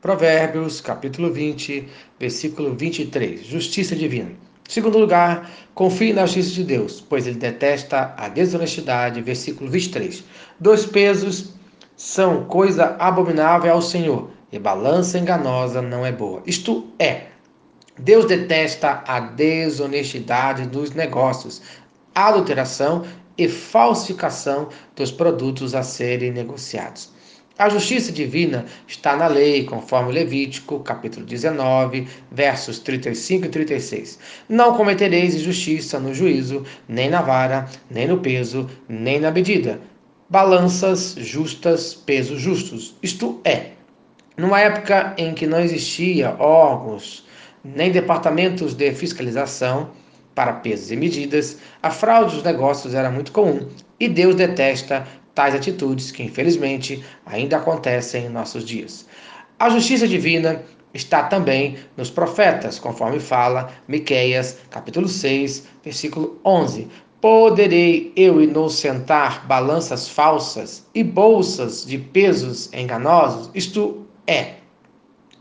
Provérbios, capítulo 20, versículo 23. Justiça divina. Segundo lugar, confie na justiça de Deus, pois ele detesta a desonestidade. Versículo 23. Dois pesos são coisa abominável ao Senhor, e balança enganosa não é boa. Isto é, Deus detesta a desonestidade dos negócios, adulteração e falsificação dos produtos a serem negociados. A justiça divina está na lei, conforme Levítico, capítulo 19, versos 35 e 36. Não cometereis injustiça no juízo, nem na vara, nem no peso, nem na medida. Balanças justas, pesos justos. Isto é, numa época em que não existia órgãos nem departamentos de fiscalização para pesos e medidas, a fraude dos negócios era muito comum e Deus detesta tais atitudes que, infelizmente, ainda acontecem em nossos dias. A justiça divina está também nos profetas, conforme fala Miqueias, capítulo 6, versículo 11. Poderei eu inocentar balanças falsas e bolsas de pesos enganosos? Isto é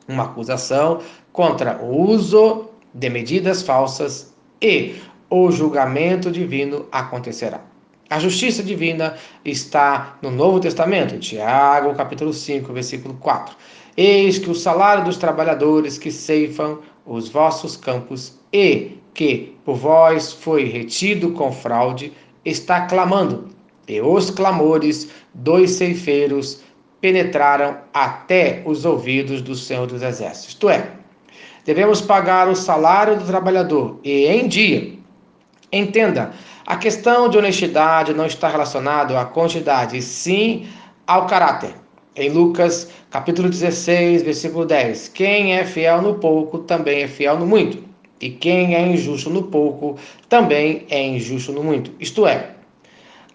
uma acusação contra o uso de medidas falsas e o julgamento divino acontecerá. A justiça divina está no Novo Testamento, Tiago, capítulo 5, versículo 4. Eis que o salário dos trabalhadores que ceifam os vossos campos e que por vós foi retido com fraude, está clamando. E os clamores dos ceifeiros penetraram até os ouvidos do Senhor dos Exércitos. Isto é, devemos pagar o salário do trabalhador e em dia. Entenda, a questão de honestidade não está relacionada à quantidade, sim ao caráter. Em Lucas, capítulo 16, versículo 10, quem é fiel no pouco também é fiel no muito, e quem é injusto no pouco também é injusto no muito. Isto é,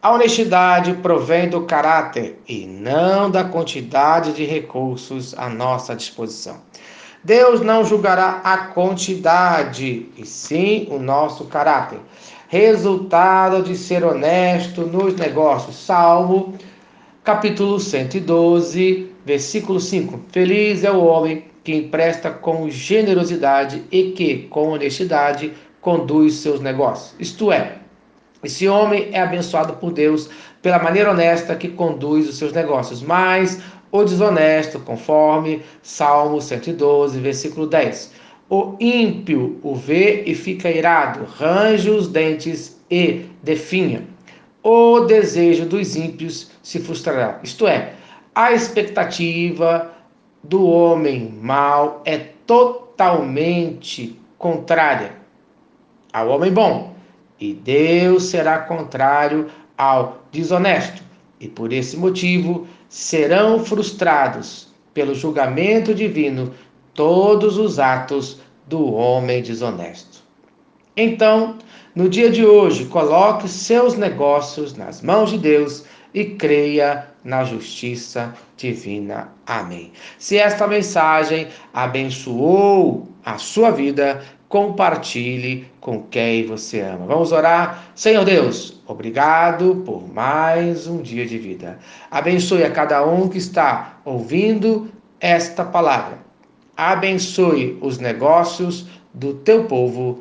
a honestidade provém do caráter e não da quantidade de recursos à nossa disposição. Deus não julgará a quantidade, e sim o nosso caráter. Resultado de ser honesto nos negócios. Salmo, capítulo 112, versículo 5. Feliz é o homem que empresta com generosidade e que, com honestidade, conduz seus negócios. Isto é, esse homem é abençoado por Deus pela maneira honesta que conduz os seus negócios, mas o desonesto, conforme Salmo 112, versículo 10. O ímpio o vê e fica irado, range os dentes e definha. O desejo dos ímpios se frustrará. Isto é, a expectativa do homem mau é totalmente contrária ao homem bom. E Deus será contrário ao desonesto, e por esse motivo serão frustrados pelo julgamento divino todos os atos do homem desonesto. Então, no dia de hoje, coloque seus negócios nas mãos de Deus e creia na justiça divina. Amém. Se esta mensagem abençoou a sua vida, compartilhe com quem você ama. Vamos orar? Senhor Deus, obrigado por mais um dia de vida. Abençoe a cada um que está ouvindo esta palavra. Abençoe os negócios do teu povo